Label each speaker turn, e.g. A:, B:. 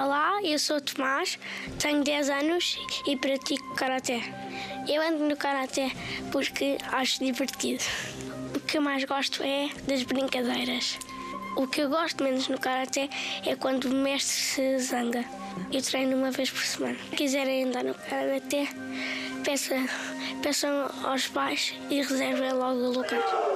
A: Olá, eu sou Tomás, tenho 10 anos e pratico Karaté. Eu ando no Karaté porque acho divertido. O que eu mais gosto é das brincadeiras. O que eu gosto menos no Karaté é quando o mestre se zanga. Eu treino uma vez por semana. Se quiserem andar no Karaté, peçam, peçam aos pais e reservem logo o lugar.